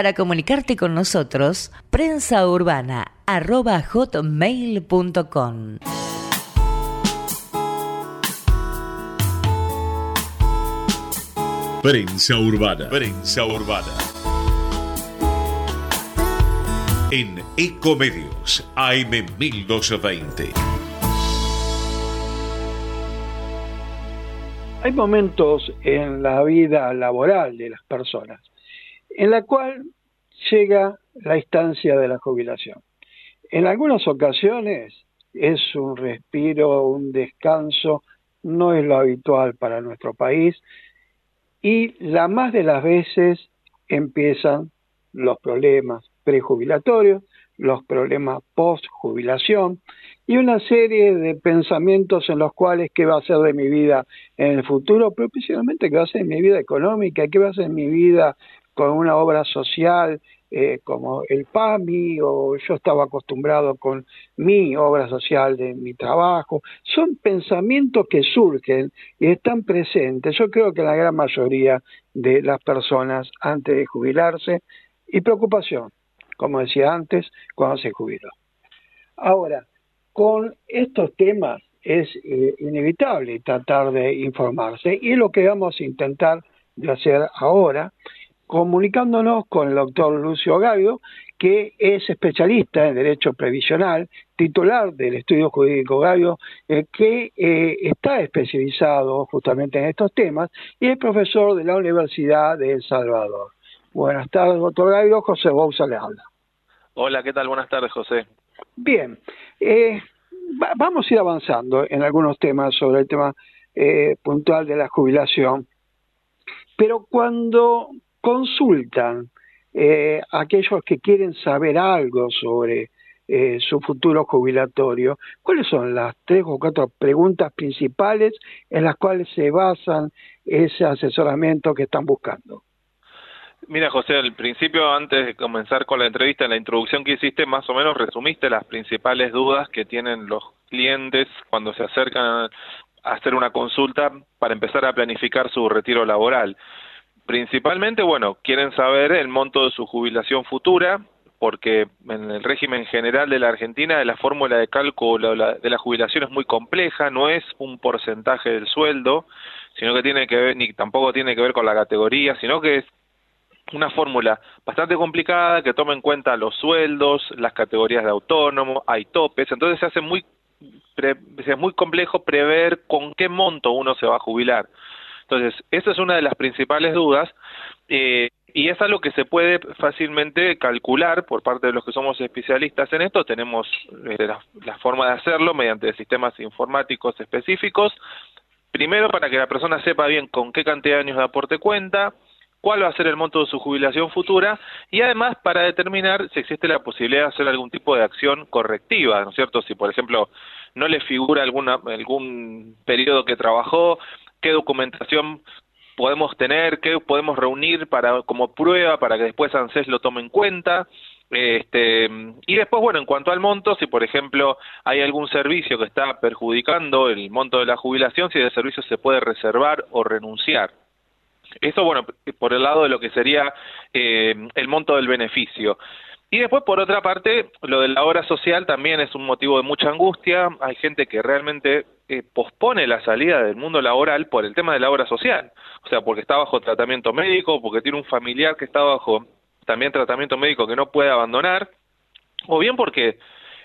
Para comunicarte con nosotros, prensaurbana.hotmail.com. Prensa Urbana. Prensa Urbana. En Ecomedios AM 1220. Hay momentos en la vida laboral de las personas en la cual llega la instancia de la jubilación. En algunas ocasiones es un respiro, un descanso, no es lo habitual para nuestro país y la más de las veces empiezan los problemas prejubilatorios, los problemas post-jubilación y una serie de pensamientos en los cuales qué va a ser de mi vida en el futuro, pero principalmente qué va a ser de mi vida económica, qué va a ser de mi vida con una obra social eh, como el PAMI o yo estaba acostumbrado con mi obra social de mi trabajo. Son pensamientos que surgen y están presentes, yo creo que la gran mayoría de las personas antes de jubilarse y preocupación, como decía antes, cuando se jubiló. Ahora, con estos temas es eh, inevitable tratar de informarse y lo que vamos a intentar de hacer ahora comunicándonos con el doctor Lucio Gavio, que es especialista en Derecho Previsional, titular del Estudio Jurídico Gavio, eh, que eh, está especializado justamente en estos temas y es profesor de la Universidad de El Salvador. Buenas tardes, doctor Gavio. José Bouza le habla. Hola, ¿qué tal? Buenas tardes, José. Bien, eh, vamos a ir avanzando en algunos temas sobre el tema puntual de la jubilación. Pero cuando consultan eh, aquellos que quieren saber algo sobre eh, su futuro jubilatorio, ¿cuáles son las tres o cuatro preguntas principales en las cuales se basan ese asesoramiento que están buscando? Mira, José, al principio, antes de comenzar con la entrevista, en la introducción que hiciste, más o menos resumiste las principales dudas que tienen los clientes cuando se acercan a hacer una consulta para empezar a planificar su retiro laboral. Principalmente, bueno, quieren saber el monto de su jubilación futura, porque en el régimen general de la Argentina la fórmula de cálculo de la jubilación es muy compleja, no es un porcentaje del sueldo, sino que tiene que ver, ni tampoco tiene que ver con la categoría, sino que es una fórmula bastante complicada que toma en cuenta los sueldos, las categorías de autónomo, hay topes, entonces se hace muy, es muy complejo prever con qué monto uno se va a jubilar. Entonces, esa es una de las principales dudas eh, y es algo que se puede fácilmente calcular por parte de los que somos especialistas en esto. Tenemos eh, la, forma de hacerlo mediante sistemas informáticos específicos. Primero, para que la persona sepa bien con qué cantidad de años de aporte cuenta, cuál va a ser el monto de su jubilación futura y además para determinar si existe la posibilidad de hacer algún tipo de acción correctiva, ¿no es cierto? Si, por ejemplo, no le figura alguna, algún periodo que trabajó, qué documentación podemos tener, qué podemos reunir para como prueba para que después ANSES lo tome en cuenta. Este, y después, bueno, en cuanto al monto, si por ejemplo hay algún servicio que está perjudicando el monto de la jubilación, si el servicio se puede reservar o renunciar. Eso, bueno, por el lado de lo que sería eh, el monto del beneficio. Y después, por otra parte, lo de la obra social también es un motivo de mucha angustia. Hay gente que realmente eh, pospone la salida del mundo laboral por el tema de la obra social. O sea, porque está bajo tratamiento médico, porque tiene un familiar que está bajo también tratamiento médico que no puede abandonar, o bien porque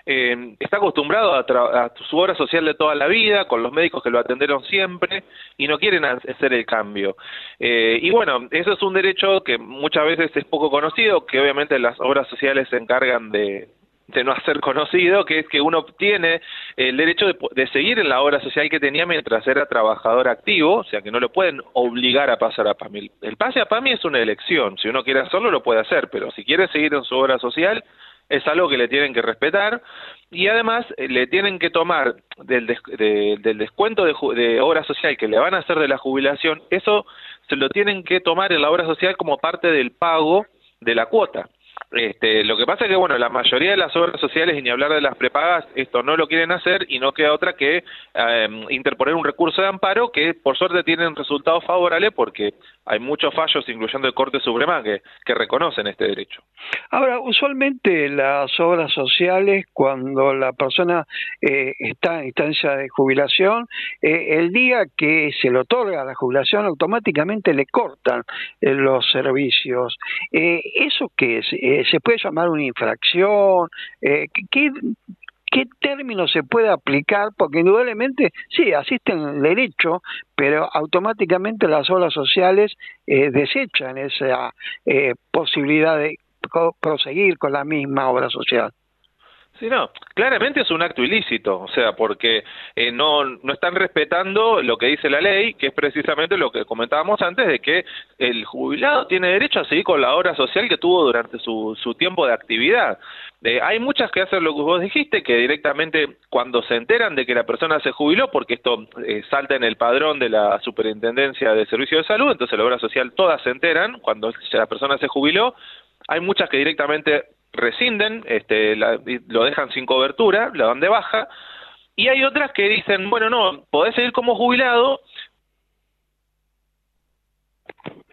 eh, está acostumbrado a, su obra social de toda la vida, con los médicos que lo atendieron siempre, y no quieren hacer el cambio. Eh, y bueno, eso es un derecho que muchas veces es poco conocido, que obviamente las obras sociales se encargan de, de no hacer conocido, que es que uno tiene el derecho de, seguir en la obra social que tenía mientras era trabajador activo, o sea que no lo pueden obligar a pasar a PAMI. El pase a PAMI es una elección, si uno quiere hacerlo lo puede hacer, pero si quiere seguir en su obra social, es algo que le tienen que respetar y además eh, le tienen que tomar del, del descuento de, de, obra social que le van a hacer de la jubilación, eso se lo tienen que tomar en la obra social como parte del pago de la cuota. Este, lo que pasa es que, bueno, la mayoría de las obras sociales, y ni hablar de las prepagas, esto no lo quieren hacer y no queda otra que eh, interponer un recurso de amparo que, por suerte, tienen resultados favorables porque hay muchos fallos, incluyendo el Corte Suprema, que, que reconocen este derecho. Ahora, usualmente las obras sociales, cuando la persona eh, está en instancia de jubilación, eh, el día que se le otorga la jubilación, automáticamente le cortan eh, los servicios. Eh, ¿Eso qué es? Eh, ¿Se puede llamar una infracción? Eh, ¿qué, ¿Qué término se puede aplicar? Porque indudablemente, sí, asisten derecho, pero automáticamente las obras sociales eh, desechan esa eh, posibilidad de proseguir con la misma obra social. Sí, no, claramente es un acto ilícito, o sea, porque eh, no, no están respetando lo que dice la ley, que es precisamente lo que comentábamos antes, de que el jubilado tiene derecho a seguir con la obra social que tuvo durante su, su tiempo de actividad. Eh, hay muchas que hacen lo que vos dijiste, que directamente cuando se enteran de que la persona se jubiló, porque esto eh, salta en el padrón de la Superintendencia de Servicios de Salud, entonces la obra social todas se enteran cuando la persona se jubiló, hay muchas que directamente rescinden, este, la- lo dejan sin cobertura, la dan de baja, y hay otras que dicen, bueno, no, podés seguir como jubilado,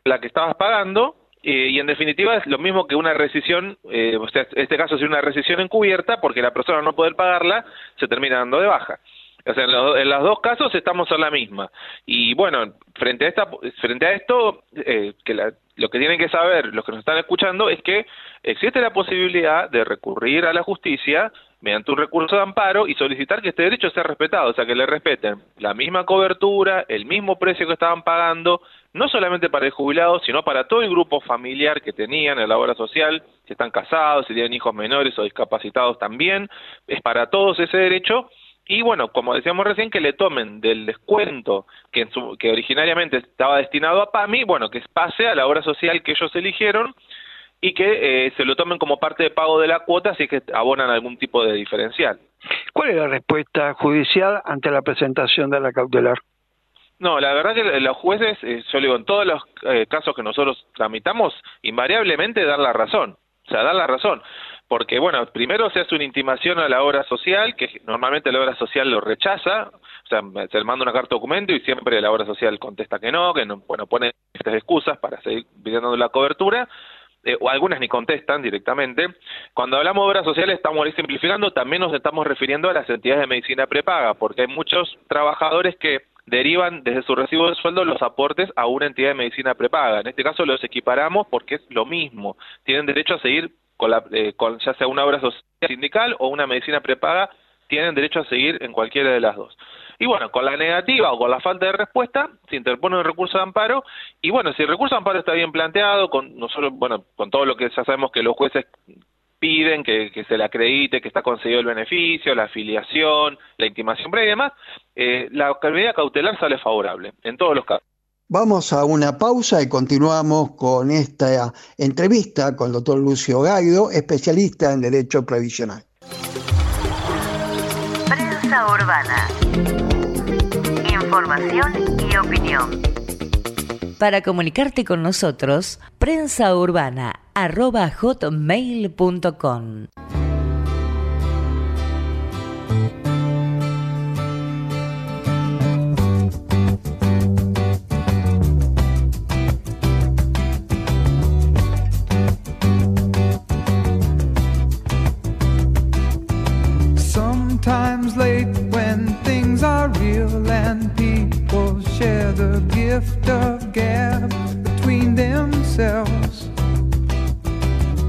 la que estabas pagando, eh, y en definitiva es lo mismo que una rescisión, eh, o sea, este caso es una rescisión encubierta, porque la persona no poder pagarla, se termina dando de baja. O sea, en, los, en los dos casos estamos en la misma. Y bueno, frente a esta, frente a esto, eh, que la- lo que tienen que saber los que nos están escuchando es que existe la posibilidad de recurrir a la justicia mediante un recurso de amparo y solicitar que este derecho sea respetado, o sea, que le respeten la misma cobertura, el mismo precio que estaban pagando, no solamente para el jubilado, sino para todo el grupo familiar que tenían en la obra social, si están casados, si tienen hijos menores o discapacitados también, es para todos ese derecho y bueno, como decíamos recién, que le tomen del descuento que, en su- que originariamente estaba destinado a PAMI, bueno, que pase a la obra social que ellos eligieron y que eh, se lo tomen como parte de pago de la cuota si es que abonan algún tipo de diferencial. ¿Cuál es la respuesta judicial ante la presentación de la cautelar? No, la verdad que los jueces, eh, yo le digo, en todos los eh, casos que nosotros tramitamos, invariablemente dan la razón. O sea, dan la razón. Porque, bueno, primero se hace una intimación a la obra social, que normalmente la obra social lo rechaza, o sea, se le manda una carta documento y siempre la obra social contesta que no, que no, bueno, pone estas excusas para seguir pidiendo la cobertura, eh, o algunas ni contestan directamente. Cuando hablamos de obras sociales estamos ahí simplificando, también nos estamos refiriendo a las entidades de medicina prepaga, porque hay muchos trabajadores que derivan desde su recibo de sueldo los aportes a una entidad de medicina prepaga. En este caso los equiparamos porque es lo mismo. Tienen derecho a seguir con, la, eh, con ya sea una obra social sindical o una medicina prepaga, tienen derecho a seguir en cualquiera de las dos. Y bueno, con la negativa o con la falta de respuesta, se interpone un recurso de amparo. Y bueno, si el recurso de amparo está bien planteado, con nosotros, bueno, con todo lo que ya sabemos que los jueces piden, que, que se le acredite, que está conseguido el beneficio, la afiliación, la intimación previa y demás, eh, la medida cautelar sale favorable, en todos los casos. Vamos a una pausa y continuamos con esta entrevista con el doctor Lucio Gaido, especialista en Derecho Previsional. Prensa urbana. Información y opinión. Para comunicarte con nosotros, prensaurbana.hotmail.com gift of gab between themselves.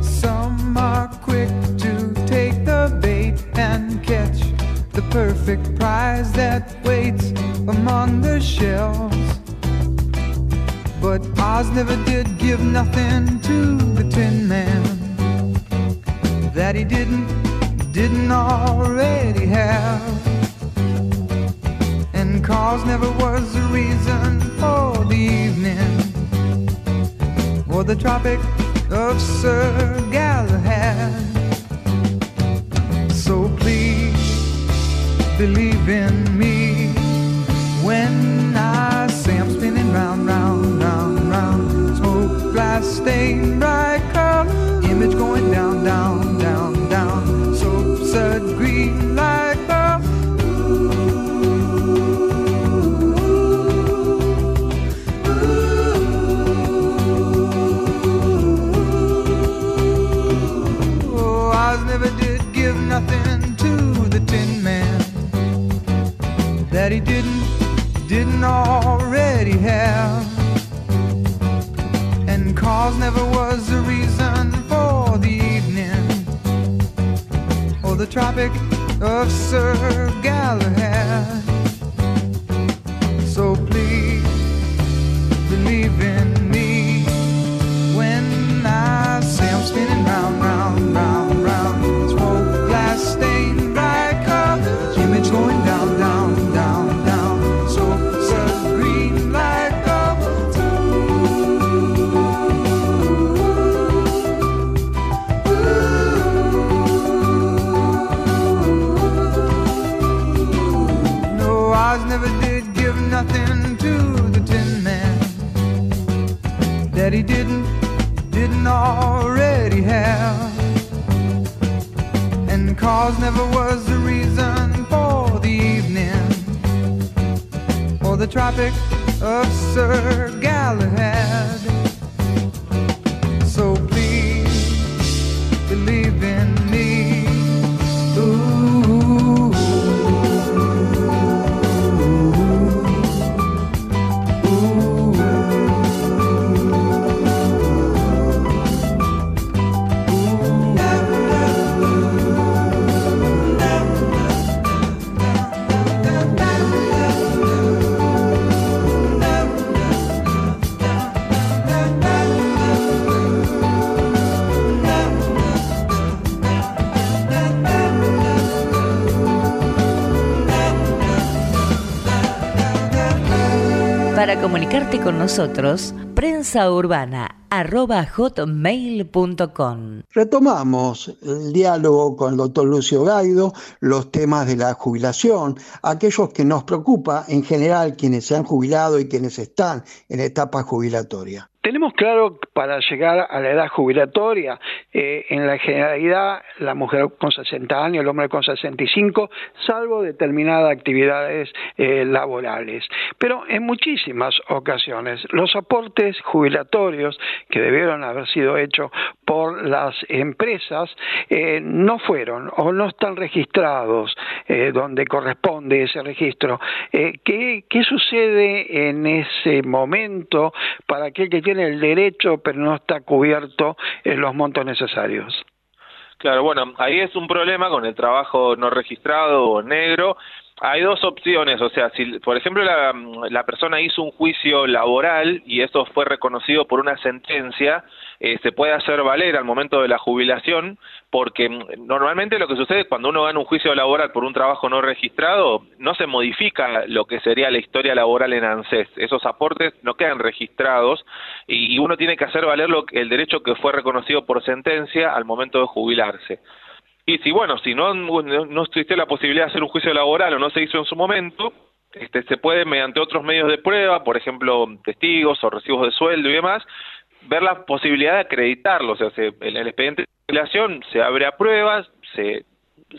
Some are quick to take the bait and catch the perfect prize that waits among the shells. But Oz never did give nothing to the Tin Man that he didn't didn't already have cause never was a reason for the evening or the Tropic of Sir Galahad. So please believe in me when I say I'm spinning round, round, round, round. Smoke, glass, stained, bright color, image going down, down, down, down. Soap said green. nothing to the Tin Man that he didn't, didn't already have. And cause never was a reason for the evening or the Tropic of Sir Galahad. Already have. And cause never was the reason for the evening or the Tropic of Sir Galahad. Para comunicarte con nosotros, prensa urbana arroba hotmail.com. Retomamos el diálogo con el doctor Lucio Gaido, los temas de la jubilación, aquellos que nos preocupa en general quienes se han jubilado y quienes están en etapa jubilatoria. Tenemos claro para llegar a la edad jubilatoria, eh, en la generalidad, la mujer con 60 años, el hombre con 65, salvo determinadas actividades eh, laborales. Pero en muchísimas ocasiones, los aportes jubilatorios que debieron haber sido hechos por las empresas eh, no fueron o no están registrados donde corresponde ese registro. ¿qué, ¿Qué sucede en ese momento para aquel que tiene el derecho pero no está cubierto en los montos necesarios? Claro, bueno, ahí es un problema con el trabajo no registrado o negro. Hay dos opciones, o sea, si por ejemplo la, la persona hizo un juicio laboral y eso fue reconocido por una sentencia, eh, se puede hacer valer al momento de la jubilación, porque normalmente lo que sucede cuando uno gana un juicio laboral por un trabajo no registrado, no se modifica lo que sería la historia laboral en ANSES. Esos aportes no quedan registrados y, y uno tiene que hacer valer lo, el derecho que fue reconocido por sentencia al momento de jubilarse. Y si, bueno, si no, no, no existe la posibilidad de hacer un juicio laboral o no se hizo en su momento, este, se puede, mediante otros medios de prueba, por ejemplo, testigos o recibos de sueldo y demás, ver la posibilidad de acreditarlo. O sea, se, en el expediente de jubilación se abre a pruebas, se,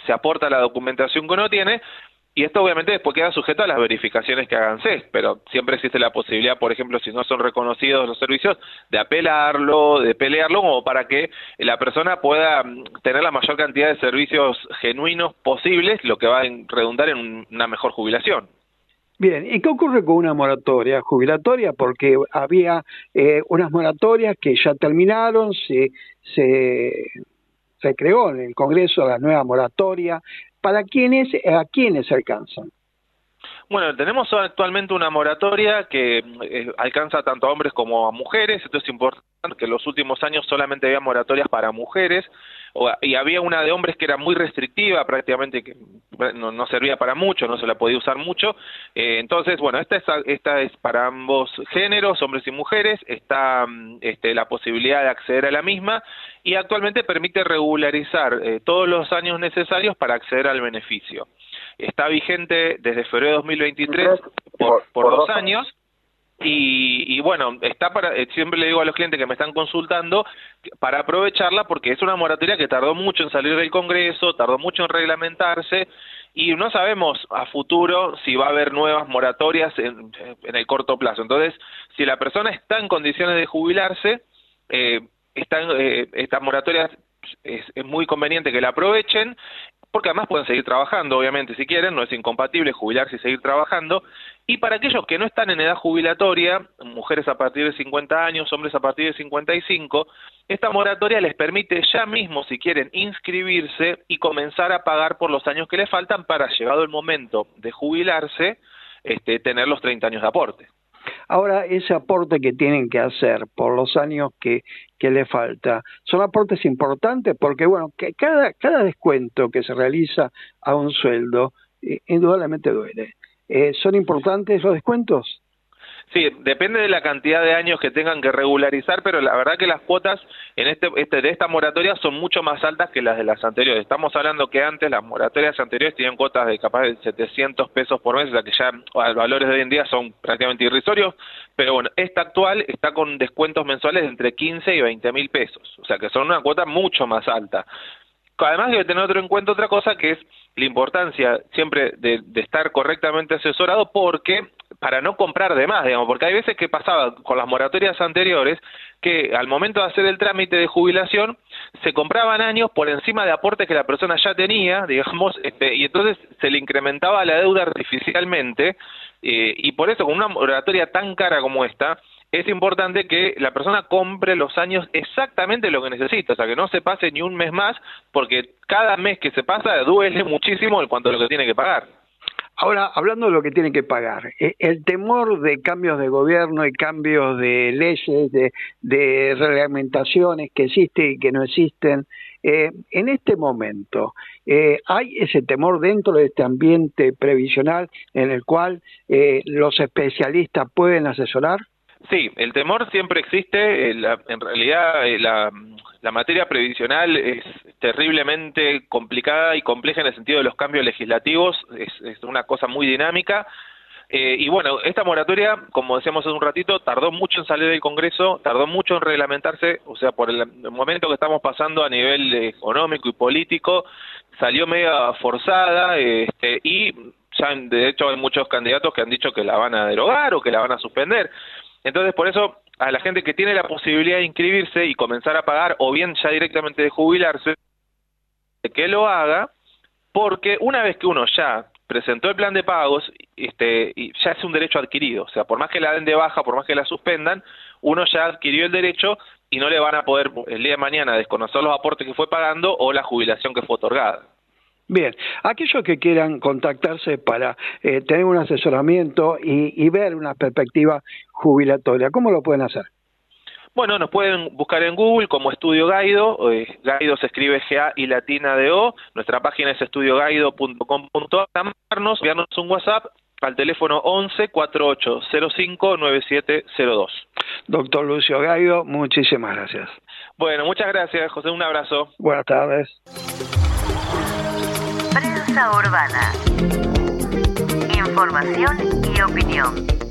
se aporta la documentación que uno tiene, y esto obviamente después queda sujeto a las verificaciones que hagan CES, pero siempre existe la posibilidad, por ejemplo, si no son reconocidos los servicios, de apelarlo, de pelearlo, como para que la persona pueda mm, tener la mayor cantidad de servicios genuinos posibles, lo que va a redundar en un- una mejor jubilación. Bien, ¿y qué ocurre con una moratoria jubilatoria? Porque había eh, unas moratorias que ya terminaron, se, se creó en el Congreso la nueva moratoria. ¿Para quiénes, a quiénes alcanzan? Bueno, tenemos actualmente una moratoria que eh, alcanza tanto a hombres como a mujeres, esto es importante, que en los últimos años solamente había moratorias para mujeres, y había una de hombres que era muy restrictiva, prácticamente que no, no servía para mucho, no se la podía usar mucho, Eh, entonces, bueno, esta es, esta es para ambos géneros, hombres y mujeres, está mm, este, la posibilidad de acceder a la misma, y actualmente permite regularizar eh, todos los años necesarios para acceder al beneficio está vigente desde febrero de 2023 por, por dos años y, y bueno, está para, eh, siempre le digo a los clientes que me están consultando para aprovecharla porque es una moratoria que tardó mucho en salir del Congreso, tardó mucho en reglamentarse y no sabemos a futuro si va a haber nuevas moratorias en, en el corto plazo. Entonces, si la persona está en condiciones de jubilarse, eh, están, eh, esta moratoria es, es muy conveniente que la aprovechen porque además pueden seguir trabajando, obviamente, si quieren, no es incompatible jubilarse y seguir trabajando, y para aquellos que no están en edad jubilatoria, mujeres a partir de 50 años, hombres a partir de 55, esta moratoria les permite ya mismo, si quieren, inscribirse y comenzar a pagar por los años que les faltan para, llegado el momento de jubilarse, este, tener los 30 años de aporte. Ahora, ese aporte que tienen que hacer por los años que, que le falta, son aportes importantes porque, bueno, que cada, cada descuento que se realiza a un sueldo, eh, indudablemente duele. Eh, ¿Son importantes los descuentos? Sí, depende de la cantidad de años que tengan que regularizar, pero la verdad que las cuotas en este, este de esta moratoria son mucho más altas que las de las anteriores. Estamos hablando que antes las moratorias anteriores tenían cuotas de capaz de 700 pesos por mes, o sea que ya los valores de hoy en día son prácticamente irrisorios, pero bueno, esta actual está con descuentos mensuales de entre 15 y 20 mil pesos, o sea que son una cuota mucho más alta. Además debe tener otro en cuenta otra cosa que es la importancia siempre de, estar correctamente asesorado porque para no comprar de más, digamos, porque hay veces que pasaba con las moratorias anteriores que al momento de hacer el trámite de jubilación se compraban años por encima de aportes que la persona ya tenía, digamos, este, y entonces se le incrementaba la deuda artificialmente eh, y por eso con una moratoria tan cara como esta es importante que la persona compre los años exactamente lo que necesita, o sea, que no se pase ni un mes más, porque cada mes que se pasa duele muchísimo en cuanto a lo que tiene que pagar. Ahora, hablando de lo que tiene que pagar, eh, el temor de cambios de gobierno y cambios de leyes, de, reglamentaciones que existen y que no existen, eh, en este momento, eh, ¿hay ese temor dentro de este ambiente previsional en el cual eh, los especialistas pueden asesorar? Sí, el temor siempre existe. eh, la- en realidad, eh, la, materia previsional es terriblemente complicada y compleja en el sentido de los cambios legislativos. Es, es una cosa muy dinámica. Eh, y bueno, esta moratoria, como decíamos hace un ratito, tardó mucho en salir del Congreso, tardó mucho en reglamentarse, o sea, por el, momento que estamos pasando a nivel económico y político, salió media forzada este, y ya de hecho hay muchos candidatos que han dicho que la van a derogar o que la van a suspender. Entonces, por eso, a la gente que tiene la posibilidad de inscribirse y comenzar a pagar, o bien ya directamente de jubilarse, que lo haga, porque una vez que uno ya presentó el plan de pagos, este, y ya es un derecho adquirido. O sea, por más que la den de baja, por más que la suspendan, uno ya adquirió el derecho y no le van a poder el día de mañana desconocer los aportes que fue pagando o la jubilación que fue otorgada. Bien, aquellos que quieran contactarse para eh, tener un asesoramiento y, y ver una perspectiva jubilatoria, ¿cómo lo pueden hacer? Bueno, nos pueden buscar en Google como Estudio Gaido, eh, Gaido se escribe G-A y latina de O, nuestra página es estudiogaido.com.ar, llamarnos, enviarnos un WhatsApp al teléfono 11 4805 9702. Doctor Lucio Gaido, muchísimas gracias. Bueno, muchas gracias, José, un abrazo. Buenas tardes. Urbana. Información y opinión.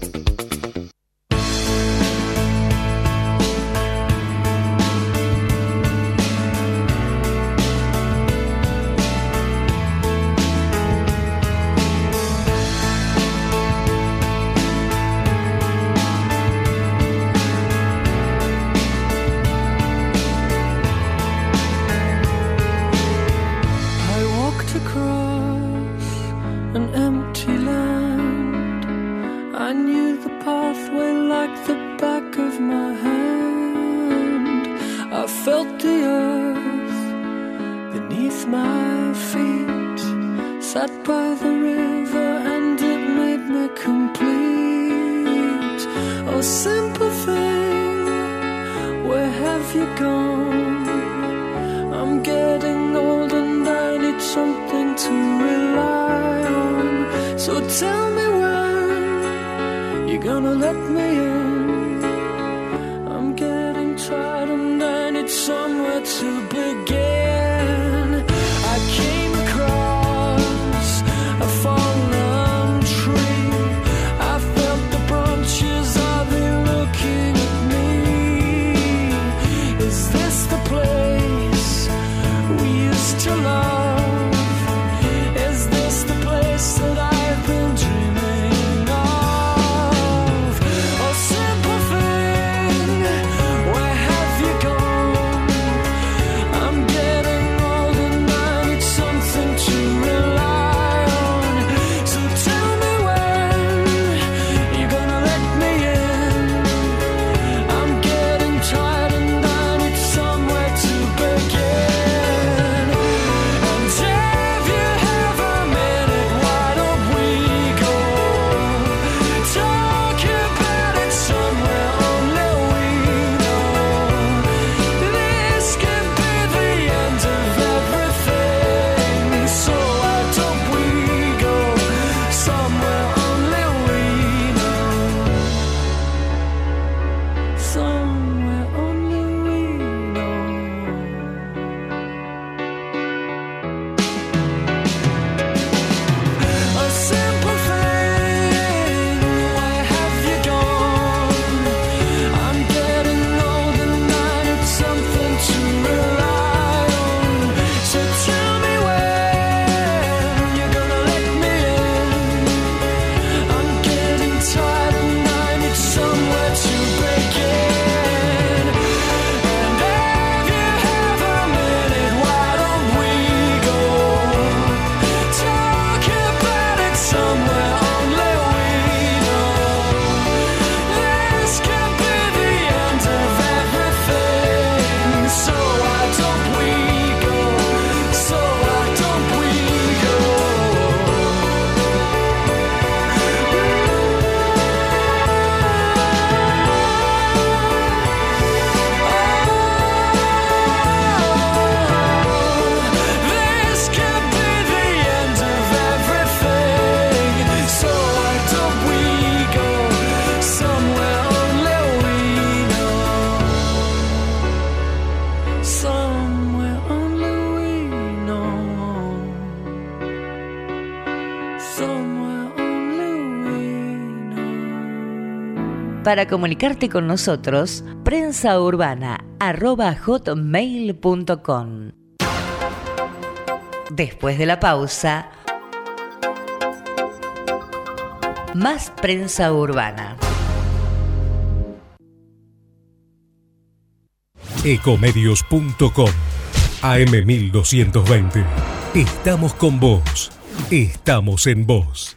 Para comunicarte con nosotros, prensaurbana.hotmail.com Después de la pausa, más prensa urbana. Ecomedios.com AM1220. Estamos con vos. Estamos en vos.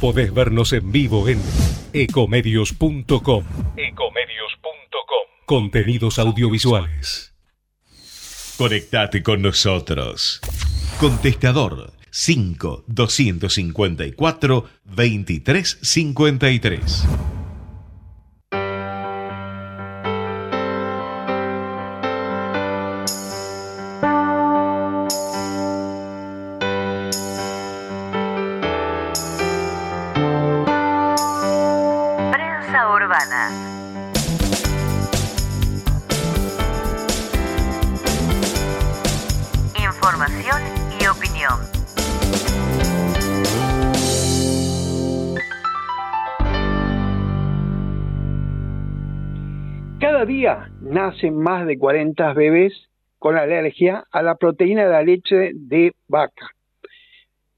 Podés vernos en vivo en ecomedios.com. Ecomedios.com. Contenidos audiovisuales. Conectate con nosotros. Contestador 5 254 2353. Día nacen más de 40 bebés con alergia a la proteína de la leche de vaca.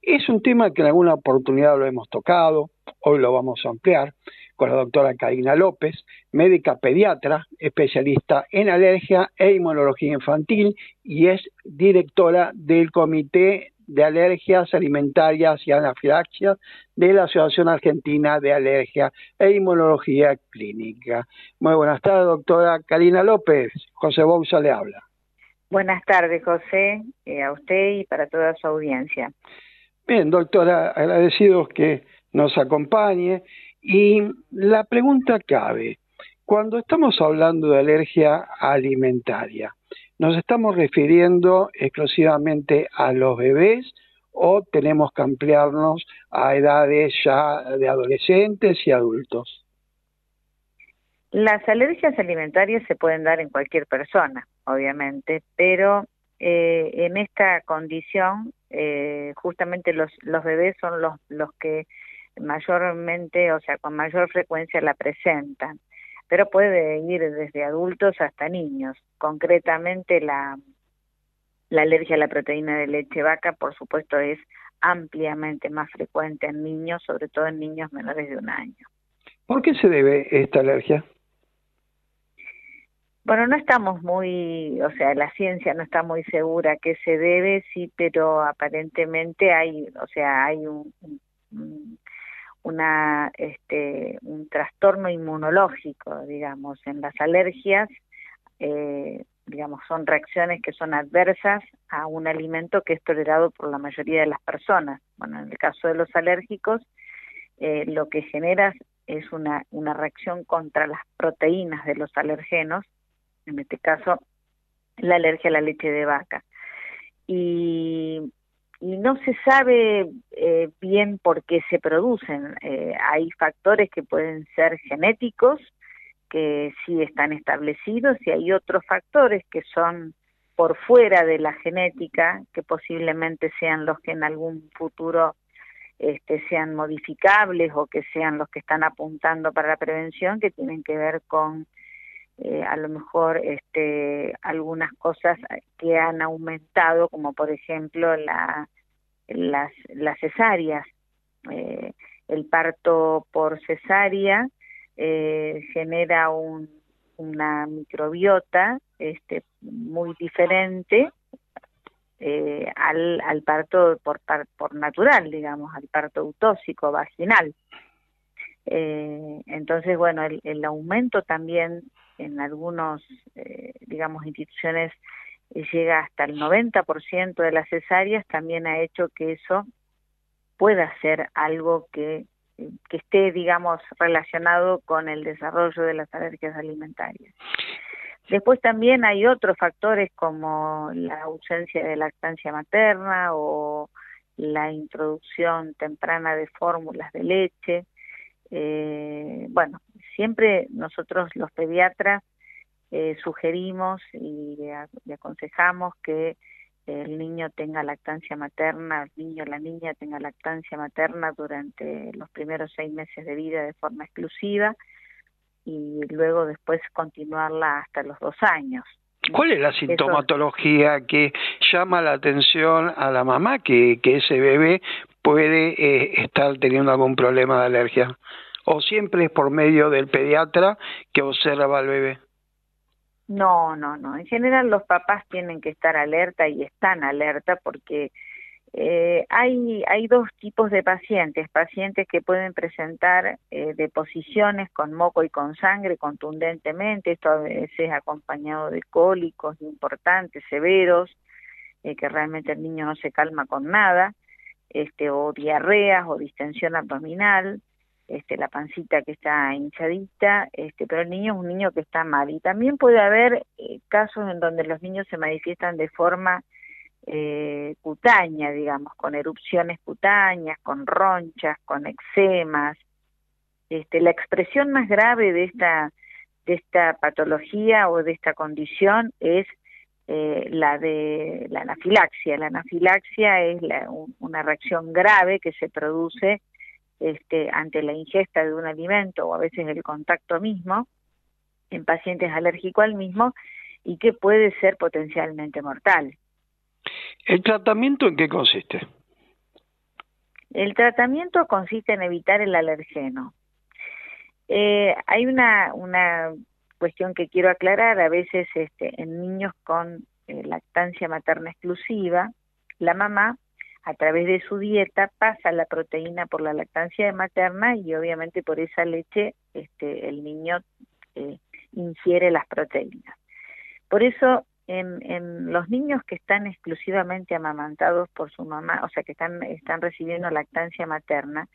Es un tema que en alguna oportunidad lo hemos tocado, hoy lo vamos a ampliar con la doctora Karina López, médica pediatra, especialista en alergia e inmunología infantil y es directora del Comité de Alergias Alimentarias y Anafilaxias de la Asociación Argentina de Alergia e Inmunología Clínica. Muy buenas tardes, doctora Karina López. José Bouza le habla. Buenas tardes, José, eh, a usted y para toda su audiencia. Bien, doctora, agradecidos que nos acompañe. Y la pregunta cabe, cuando estamos hablando de alergia alimentaria, ¿nos estamos refiriendo exclusivamente a los bebés o tenemos que ampliarnos a edades ya de adolescentes y adultos? Las alergias alimentarias se pueden dar en cualquier persona, obviamente, pero eh, en esta condición, eh, justamente los, los bebés son los, los que mayormente, o sea, con mayor frecuencia la presentan, pero puede ir desde adultos hasta niños. Concretamente, la, la alergia a la proteína de leche vaca, por supuesto, es ampliamente más frecuente en niños, sobre todo en niños menores de un año. ¿Por qué se debe esta alergia? Bueno, no estamos muy, o sea, la ciencia no está muy segura a qué se debe, sí, pero aparentemente hay, o sea, hay un, un una este un trastorno inmunológico digamos en las alergias eh, digamos son reacciones que son adversas a un alimento que es tolerado por la mayoría de las personas. Bueno en el caso de los alérgicos eh, lo que genera es una una reacción contra las proteínas de los alergenos en este caso la alergia a la leche de vaca. Y y no se sabe eh, bien por qué se producen. Eh, hay factores que pueden ser genéticos, que sí están establecidos, y hay otros factores que son por fuera de la genética, que posiblemente sean los que en algún futuro este, sean modificables o que sean los que están apuntando para la prevención, que tienen que ver con eh, a lo mejor este, algunas cosas que han aumentado, como por ejemplo la, las, las cesáreas. Eh, el parto por cesárea eh, genera un, una microbiota este, muy diferente eh, al, al parto por, por natural, digamos, al parto autóxico vaginal. Eh, entonces, bueno, el, el, aumento también en algunos, eh, digamos, instituciones eh, llega hasta el 90% de las cesáreas, también ha hecho que eso pueda ser algo que que esté, digamos, relacionado con el desarrollo de las alergias alimentarias. Después también hay otros factores como la ausencia de lactancia materna o la introducción temprana de fórmulas de leche. Eh, bueno, siempre nosotros los pediatras eh, sugerimos y, y aconsejamos que el niño tenga lactancia materna, el niño o la niña tenga lactancia materna durante los primeros seis meses de vida de forma exclusiva y luego después continuarla hasta los dos años. ¿Cuál es la sintomatología que llama la atención a la mamá que, que ese bebé puede eh, estar teniendo algún problema de alergia? ¿O siempre es por medio del pediatra que observa al bebé? No, no, no. En general los papás tienen que estar alerta y están alerta porque eh, hay, hay dos tipos de pacientes, pacientes que pueden presentar eh, deposiciones con moco y con sangre contundentemente, esto a veces acompañado de cólicos importantes, severos, eh, que realmente el niño no se calma con nada, este, o diarreas o distensión abdominal, este, la pancita que está hinchadita, este, pero el niño es un niño que está mal. Y también puede haber eh, casos en donde los niños se manifiestan de forma eh, cutánea, digamos, con erupciones cutáneas, con ronchas, con eczemas. Este, la expresión más grave de esta, de esta patología o de esta condición es eh, la de la anafilaxia. La anafilaxia es la, un, una reacción grave que se produce este, ante la ingesta de un alimento o a veces el contacto mismo en pacientes alérgicos al mismo y que puede ser potencialmente mortal. ¿El tratamiento en qué consiste? El tratamiento consiste en evitar el alergeno. Eh, hay una, una cuestión que quiero aclarar, a veces este, en niños con eh, lactancia materna exclusiva, la mamá a través de su dieta pasa la proteína por la lactancia materna y obviamente por esa leche este, el niño eh, ingiere las proteínas. Por eso en, los niños que están exclusivamente amamantados por su mamá, o sea que están, están recibiendo lactancia materna,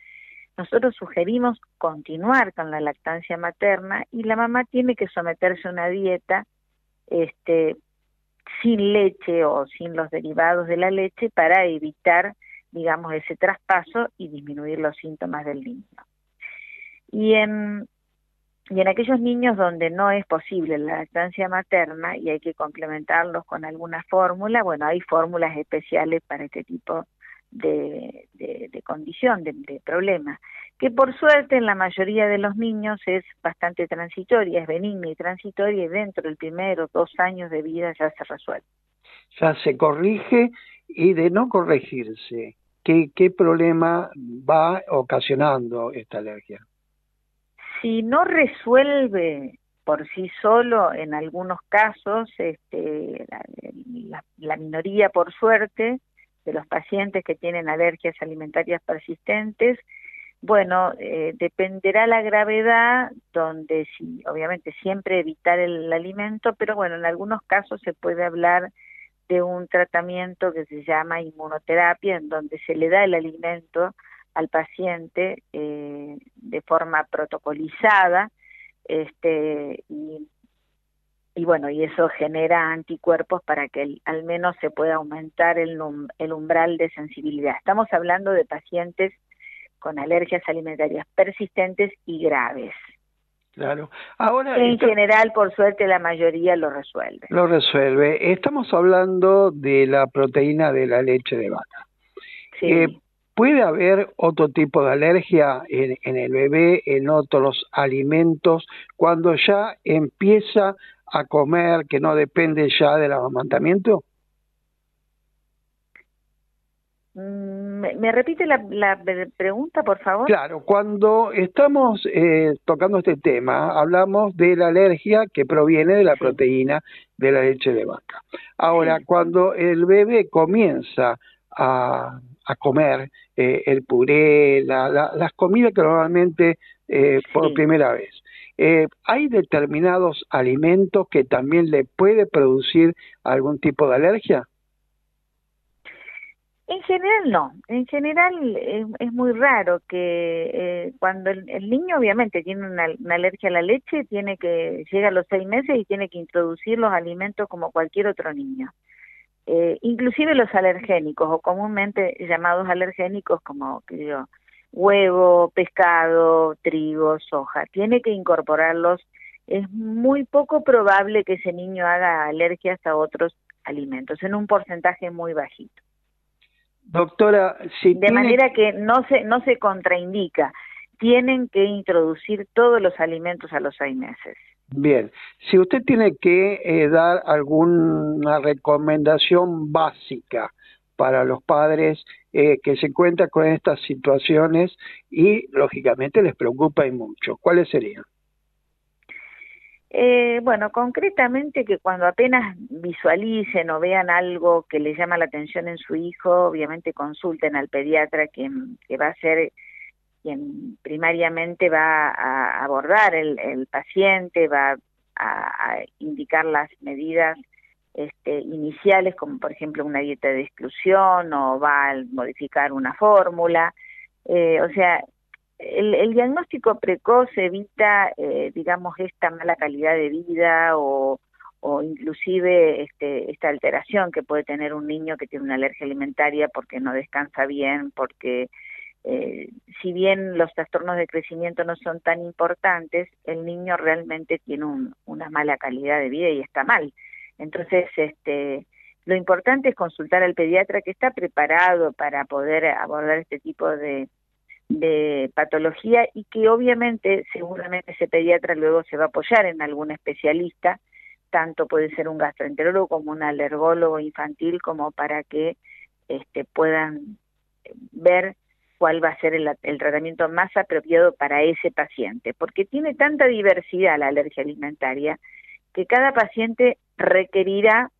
nosotros sugerimos continuar con la lactancia materna y la mamá tiene que someterse a una dieta este, sin leche o sin los derivados de la leche para evitar, digamos, ese traspaso y disminuir los síntomas del niño. Y en, y en aquellos niños donde no es posible la lactancia materna y hay que complementarlos con alguna fórmula, bueno, hay fórmulas especiales para este tipo de, de, de condición, de, de problema, que por suerte en la mayoría de los niños es bastante transitoria, es benigna y transitoria y dentro del primero dos años de vida ya se resuelve. Ya se corrige y de no corregirse, ¿qué, qué problema va ocasionando esta alergia? Si no resuelve por sí solo, en algunos casos, este, la, la, la minoría por suerte, de los pacientes que tienen alergias alimentarias persistentes, bueno, eh, dependerá la gravedad, donde sí, obviamente siempre evitar el alimento, pero bueno, en algunos casos se puede hablar de un tratamiento que se llama inmunoterapia, en donde se le da el alimento al paciente eh, de forma protocolizada, este, y y bueno, y eso genera anticuerpos para que el, al menos se pueda aumentar el, el umbral de sensibilidad. Estamos hablando de pacientes con alergias alimentarias persistentes y graves. Claro. Ahora en general, por suerte, la mayoría lo resuelve. Lo resuelve. Estamos hablando de la proteína de la leche de vaca. Sí. Eh, ¿Puede haber otro tipo de alergia en, en, el bebé, en otros alimentos, cuando ya empieza a comer que no depende ya del amamantamiento? Mm, ¿Me, me repite la, la, pregunta, por favor? Claro, cuando estamos eh, tocando este tema, hablamos de la alergia que proviene de la sí. proteína de la leche de vaca. Ahora, sí. cuando el bebé comienza a, a comer eh, el puré, la, la, las comidas que normalmente eh, por sí. primera vez, eh, ¿hay determinados alimentos que también le puede producir algún tipo de alergia? En general no, en general es, muy raro que eh, cuando el, niño obviamente tiene una, alergia a la leche, tiene que llega a los seis meses y tiene que introducir los alimentos como cualquier otro niño. Eh, inclusive los alergénicos o comúnmente llamados alergénicos como que digo, huevo, pescado, trigo, soja, tiene que incorporarlos. Es muy poco probable que ese niño haga alergias a otros alimentos, en un porcentaje muy bajito. Doctora, si de tiene- manera que no se no se contraindica. Tienen que introducir todos los alimentos a los seis meses. Bien, si usted tiene que eh, dar alguna recomendación básica para los padres eh, que se encuentran con estas situaciones y lógicamente les preocupa y mucho, ¿cuáles serían? Eh, bueno, concretamente que cuando apenas visualicen o vean algo que les llama la atención en su hijo, obviamente consulten al pediatra quien, que va a ser quien primariamente va a abordar el, el paciente, va a, a indicar las medidas este, iniciales, como por ejemplo una dieta de exclusión o va a modificar una fórmula. Eh, o sea, el, el diagnóstico precoz evita, eh, digamos, esta mala calidad de vida o, o inclusive este, esta alteración que puede tener un niño que tiene una alergia alimentaria porque no descansa bien, porque eh, si bien los trastornos de crecimiento no son tan importantes, el niño realmente tiene un, una mala calidad de vida y está mal. Entonces, este, lo importante es consultar al pediatra que está preparado para poder abordar este tipo de, de patología y que obviamente seguramente ese pediatra luego se va a apoyar en algún especialista, tanto puede ser un gastroenterólogo como un alergólogo infantil, como para que este, puedan ver cuál va a ser el, el, tratamiento más apropiado para ese paciente, porque tiene tanta diversidad la alergia alimentaria que cada paciente requerirá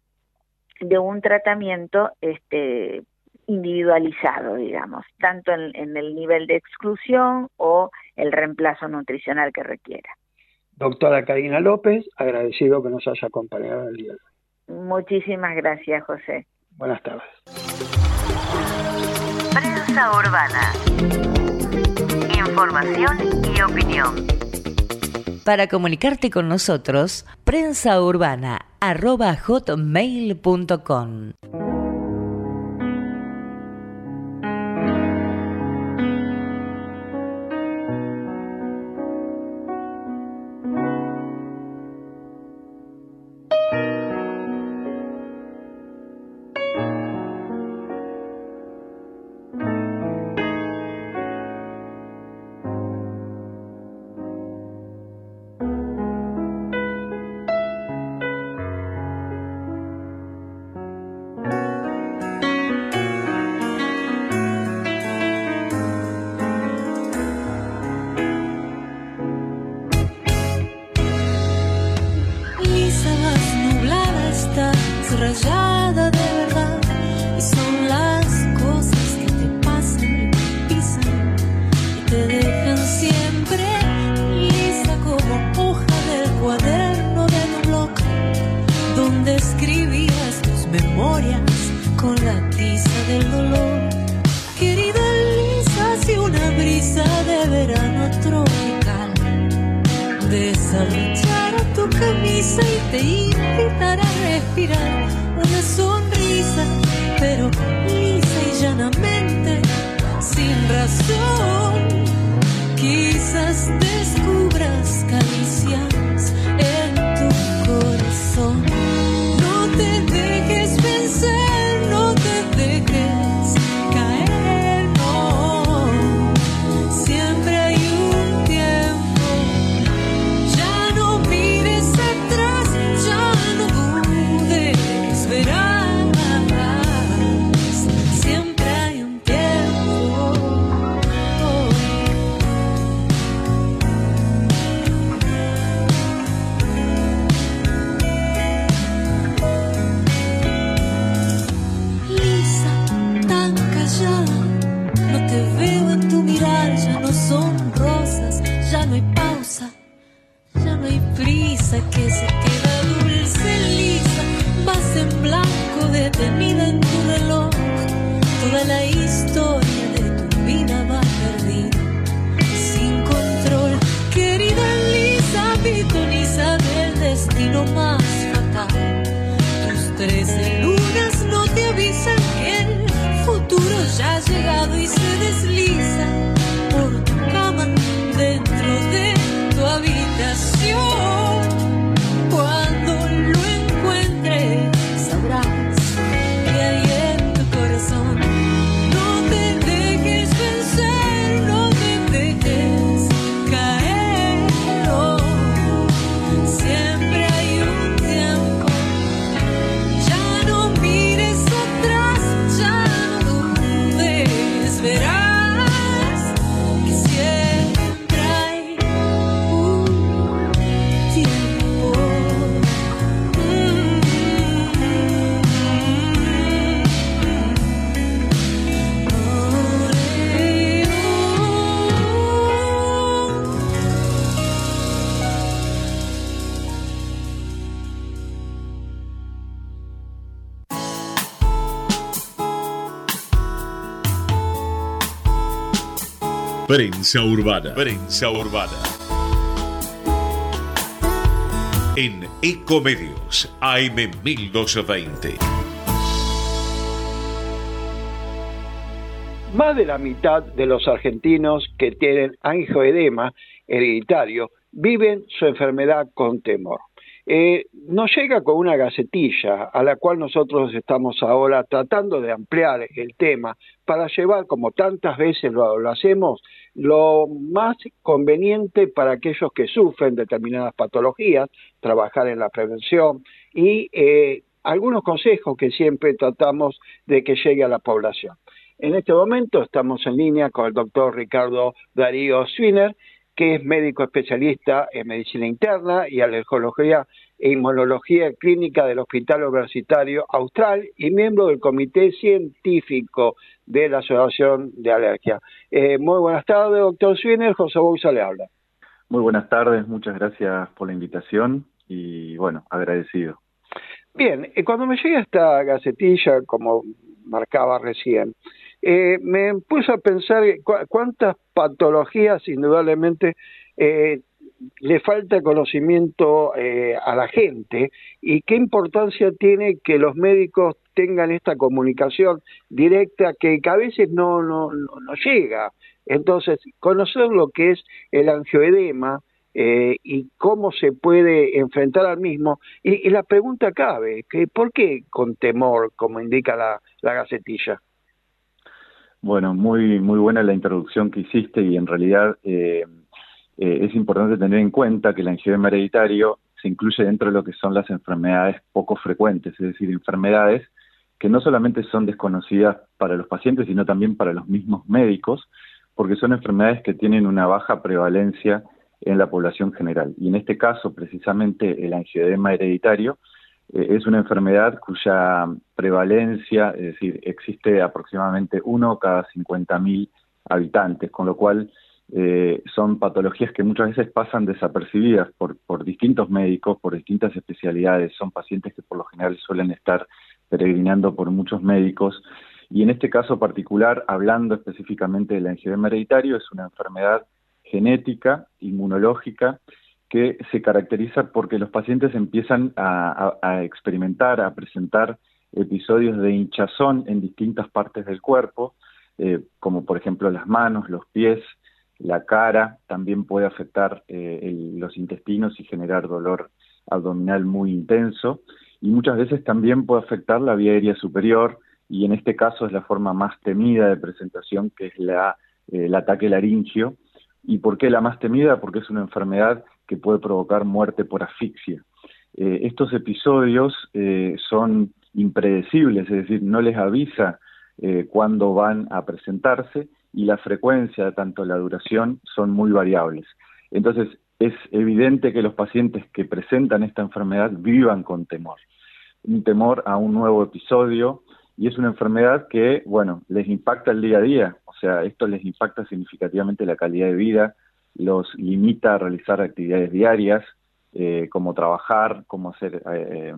de un tratamiento este, individualizado, digamos, tanto en, en, el nivel de exclusión o el reemplazo nutricional que requiera. Doctora Karina López, agradecido que nos haya acompañado el día. Muchísimas gracias, José. Buenas tardes. Prensa urbana. Información y opinión. Para comunicarte con nosotros, prensaurbana.hotmail.com rayada pero lisa y llanamente, sin Prensa Urbana. Prensa Urbana. En Ecomedios AM 1220. Más de la mitad de los argentinos que tienen angioedema hereditario viven su enfermedad con temor. Eh, nos llega con una gacetilla a la cual nosotros estamos ahora tratando de ampliar el tema para llevar, como tantas veces lo, lo hacemos, lo más conveniente para aquellos que sufren determinadas patologías, trabajar en la prevención y eh, algunos consejos que siempre tratamos de que llegue a la población. En este momento estamos en línea con el doctor Ricardo Darío Swiner, que es médico especialista en medicina interna y alergología e inmunología clínica del Hospital Universitario Austral y miembro del Comité Científico de la Asociación de Alergia. Eh, muy buenas tardes, doctor Swiner. José Bouza le habla. Muy buenas tardes, muchas gracias por la invitación y bueno, agradecido. Bien, eh, cuando me llega esta gacetilla, como marcaba recién, eh, me puse a pensar cu cuántas patologías indudablemente eh, le falta conocimiento eh, a la gente y qué importancia tiene que los médicos tengan esta comunicación directa que, a veces no, no, no, no llega. Entonces, conocer lo que es el angioedema, eh, y cómo se puede enfrentar al mismo. Y, y, la pregunta cabe, que ¿por qué con temor, como indica la, la gacetilla? Bueno, muy, muy buena la introducción que hiciste y en realidad eh, eh, es importante tener en cuenta que el angioedema hereditario se incluye dentro de lo que son las enfermedades poco frecuentes, es decir, enfermedades que no solamente son desconocidas para los pacientes, sino también para los mismos médicos, porque son enfermedades que tienen una baja prevalencia en la población general. Y en este caso, precisamente, el angioedema hereditario eh, es una enfermedad cuya prevalencia, es decir, existe aproximadamente uno cada 50.000 habitantes, con lo cual eh, son patologías que muchas veces pasan desapercibidas por, distintos médicos, por distintas especialidades, son pacientes que por lo general suelen estar peregrinando por muchos médicos. Y en este caso particular, hablando específicamente del angioedema hereditario, es una enfermedad genética, inmunológica, que se caracteriza porque los pacientes empiezan a, experimentar, a presentar episodios de hinchazón en distintas partes del cuerpo, eh, como por ejemplo las manos, los pies, la cara, también puede afectar eh, los intestinos y generar dolor abdominal muy intenso, y muchas veces también puede afectar la vía aérea superior, y en este caso es la forma más temida de presentación, que es la, eh, el ataque laringio, ¿Y por qué la más temida? Porque es una enfermedad que puede provocar muerte por asfixia. Eh, estos episodios son impredecibles, es decir, no les avisa cuándo van a presentarse y la frecuencia, tanto la duración, son muy variables. Entonces, es evidente que los pacientes que presentan esta enfermedad vivan con temor, un temor a un nuevo episodio y es una enfermedad que, bueno, les impacta el día a día, o sea, esto les impacta significativamente la calidad de vida, los limita a realizar actividades diarias, eh, como trabajar, como hacer eh,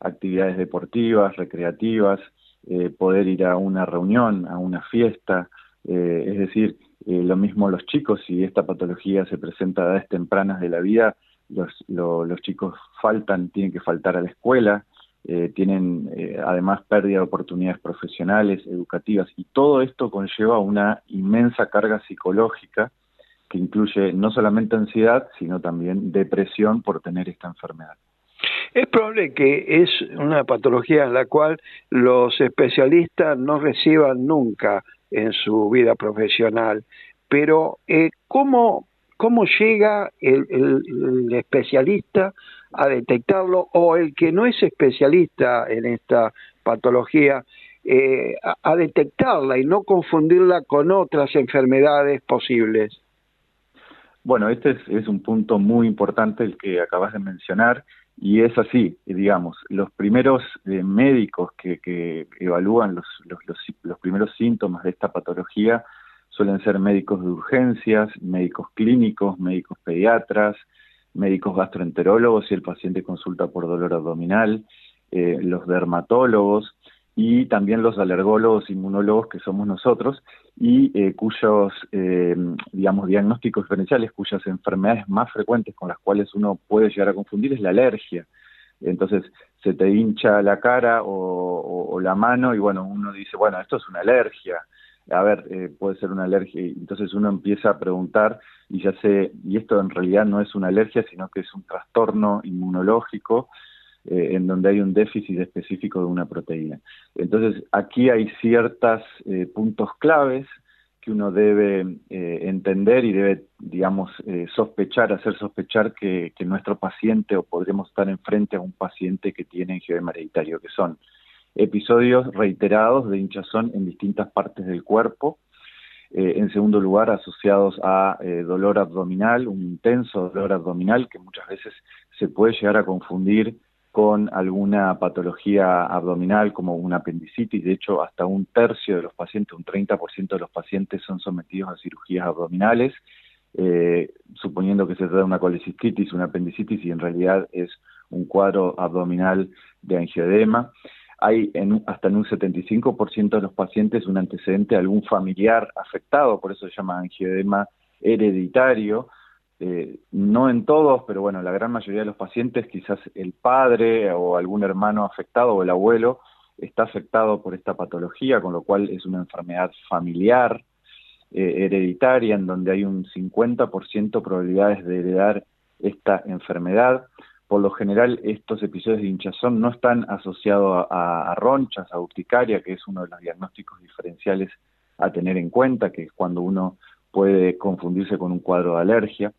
actividades deportivas, recreativas, eh, poder ir a una reunión, a una fiesta, eh, es decir, eh, lo mismo los chicos, si esta patología se presenta a edades tempranas de la vida, los, lo- los chicos faltan, tienen que faltar a la escuela, eh, tienen además pérdida de oportunidades profesionales, educativas, y todo esto conlleva una inmensa carga psicológica que incluye no solamente ansiedad, sino también depresión por tener esta enfermedad. Es probable que es una patología en la cual los especialistas no reciban nunca en su vida profesional, pero eh, ¿cómo, ¿cómo llega el, especialista a detectarlo o el que no es especialista en esta patología eh, a, detectarla y no confundirla con otras enfermedades posibles? Bueno, este es, es un punto muy importante el que acabas de mencionar y es así, digamos, los primeros eh, médicos que, que evalúan los, los, los, primeros síntomas de esta patología suelen ser médicos de urgencias, médicos clínicos, médicos pediatras, médicos gastroenterólogos si el paciente consulta por dolor abdominal, eh, los dermatólogos y también los alergólogos, inmunólogos que somos nosotros y eh, cuyos, eh, digamos, diagnósticos diferenciales, cuyas enfermedades más frecuentes con las cuales uno puede llegar a confundir es la alergia. Entonces, se te hincha la cara o, o- la mano y bueno, uno dice, bueno, esto es una alergia. A ver, eh, puede ser una alergia. Entonces uno empieza a preguntar y ya sé, y esto en realidad no es una alergia, sino que es un trastorno inmunológico eh, en donde hay un déficit específico de una proteína. Entonces, aquí hay ciertos puntos claves que uno debe eh, entender y debe, digamos, eh, sospechar, hacer sospechar que, nuestro paciente o podremos estar enfrente a un paciente que tiene angiodema hereditario, que son episodios reiterados de hinchazón en distintas partes del cuerpo, eh, en segundo lugar, asociados a eh, dolor abdominal, un intenso dolor abdominal que muchas veces se puede llegar a confundir con alguna patología abdominal como una apendicitis. De hecho, hasta un tercio de los pacientes, un 30% de los pacientes son sometidos a cirugías abdominales, eh, suponiendo que se trata de una colecistitis, una apendicitis, y en realidad es un cuadro abdominal de angioedema. Hay en, hasta en un 75% de los pacientes un antecedente de algún familiar afectado, por eso se llama angioedema hereditario. Eh, no en todos, pero bueno, la gran mayoría de los pacientes, quizás el padre o algún hermano afectado o el abuelo está afectado por esta patología, con lo cual es una enfermedad familiar, eh, hereditaria, en donde hay un 50% probabilidades de heredar esta enfermedad. Por lo general, estos episodios de hinchazón no están asociados a, a ronchas, a urticaria, que es uno de los diagnósticos diferenciales a tener en cuenta, que es cuando uno puede confundirse con un cuadro de alergia.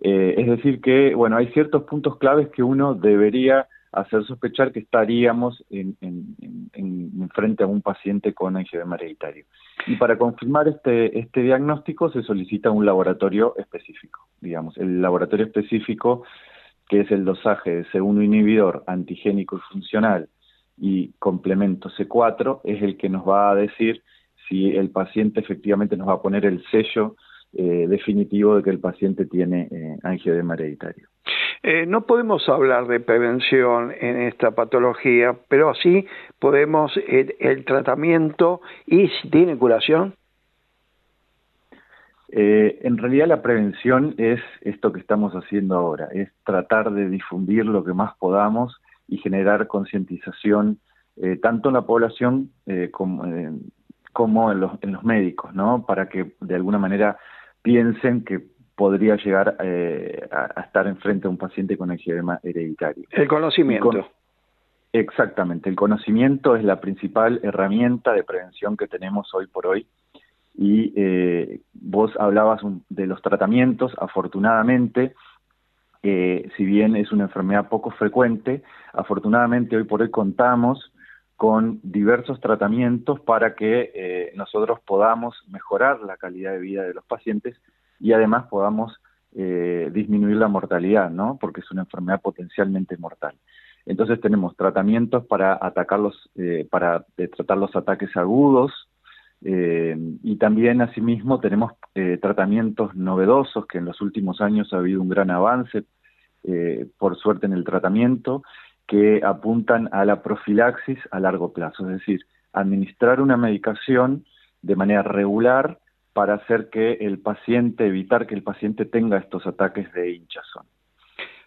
Eh, es decir que, bueno, hay ciertos puntos claves que uno debería hacer sospechar que estaríamos en, en, en- en frente a un paciente con angioedema hereditario. Y para confirmar este, este diagnóstico se solicita un laboratorio específico, digamos, el laboratorio específico que es el dosaje de C1 inhibidor antigénico y funcional y complemento C4, es el que nos va a decir si el paciente efectivamente nos va a poner el sello eh, definitivo de que el paciente tiene eh, angioedema hereditario. Eh, no podemos hablar de prevención en esta patología, pero sí podemos el, el tratamiento y si tiene curación. Eh, en realidad la prevención es esto que estamos haciendo ahora, es tratar de difundir lo que más podamos y generar concientización eh, tanto en la población eh, como, eh, como en, los, en los médicos, ¿no? Para que de alguna manera piensen que podría llegar eh, a, a estar enfrente a un paciente con angioedema hereditario. El conocimiento. Con- Exactamente, el conocimiento es la principal herramienta de prevención que tenemos hoy por hoy. Y eh, vos hablabas un- de los tratamientos, afortunadamente, eh, si bien es una enfermedad poco frecuente, afortunadamente hoy por hoy contamos con diversos tratamientos para que eh, nosotros podamos mejorar la calidad de vida de los pacientes y además podamos eh, disminuir la mortalidad, ¿no? Porque es una enfermedad potencialmente mortal. Entonces tenemos tratamientos para atacar los, eh, para tratar los ataques agudos y también asimismo tenemos tratamientos novedosos que en los últimos años ha habido un gran avance, por suerte en el tratamiento, que apuntan a la profilaxis a largo plazo, es decir, administrar una medicación de manera regular para hacer que el paciente, evitar que el paciente tenga estos ataques de hinchazón.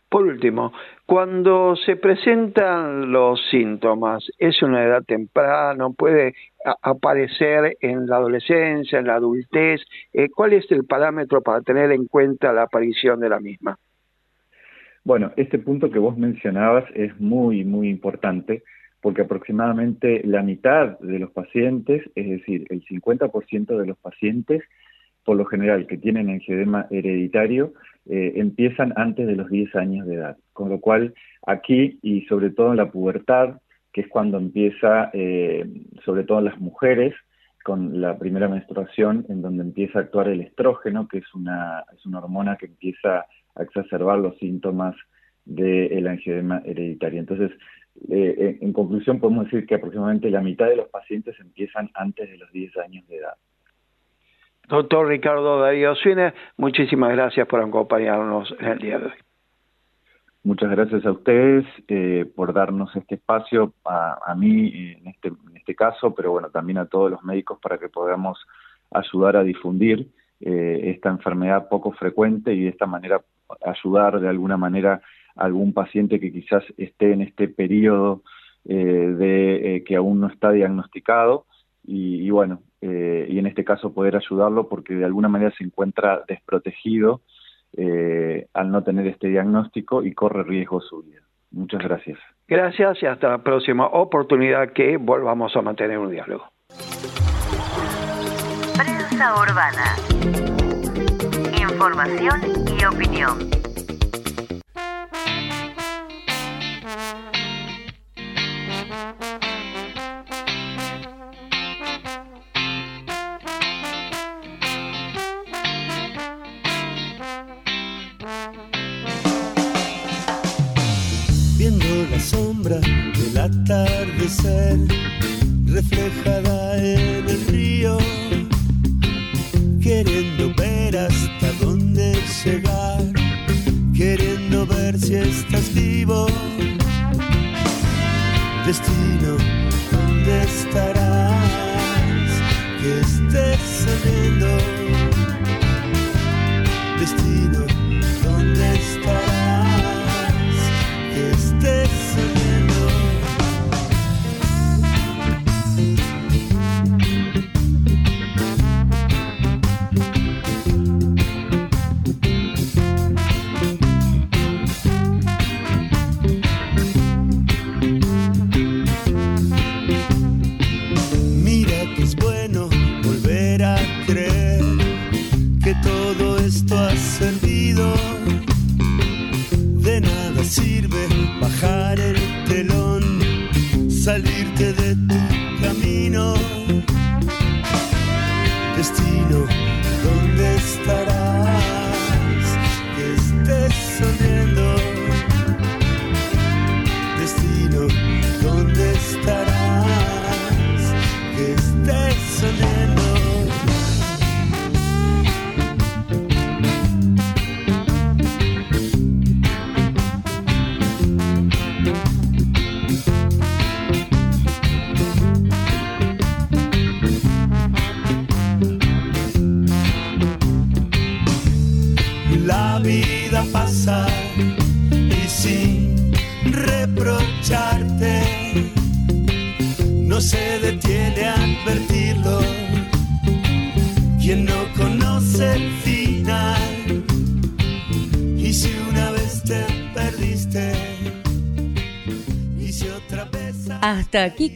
Por último, cuando se presentan los síntomas, ¿es una edad temprana? ¿Puede aparecer en la adolescencia, en la adultez? Eh, ¿Cuál es el parámetro para tener en cuenta la aparición de la misma? Bueno, este punto que vos mencionabas es muy, muy importante porque aproximadamente la mitad de los pacientes, es decir, el 50% de los pacientes, por lo general, que tienen angioedema hereditario, eh, empiezan antes de los 10 años de edad. Con lo cual, aquí y sobre todo en la pubertad, que es cuando empieza, eh, sobre todo en las mujeres, con la primera menstruación, en donde empieza a actuar el estrógeno, que es una, es una hormona que empieza a exacerbar los síntomas del angioedema hereditario. Entonces, eh, en conclusión, podemos decir que aproximadamente la mitad de los pacientes empiezan antes de los 10 años de edad. Doctor Ricardo Darío Suine, muchísimas gracias por acompañarnos en el día de hoy. Muchas gracias a ustedes eh, por darnos este espacio, a, mí en este, en este caso, pero bueno, también a todos los médicos para que podamos ayudar a difundir eh, esta enfermedad poco frecuente y de esta manera ayudar de alguna manera a algún paciente que quizás esté en este periodo eh, de eh, que aún no está diagnosticado. Y, y bueno, eh, y en este caso poder ayudarlo porque de alguna manera se encuentra desprotegido eh, al no tener este diagnóstico y corre riesgo su vida. Muchas gracias. Gracias y hasta la próxima oportunidad que volvamos a mantener un diálogo. Prensa urbana. Información y opinión. Sombra del atardecer reflejada en el río, queriendo ver hasta dónde llegar, queriendo ver si estás vivo. Destino, ¿dónde estarás? Que estés saliendo.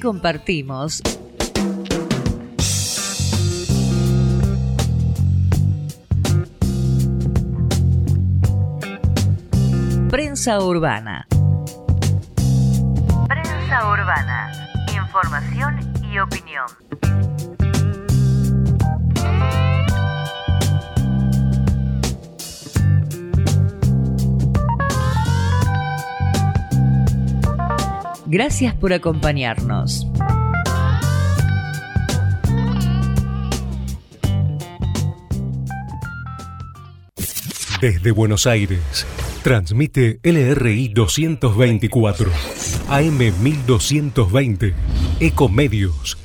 Compartimos Prensa Urbana. Gracias por acompañarnos. Desde Buenos Aires, transmite LRI 224, AM 1220, Ecomedios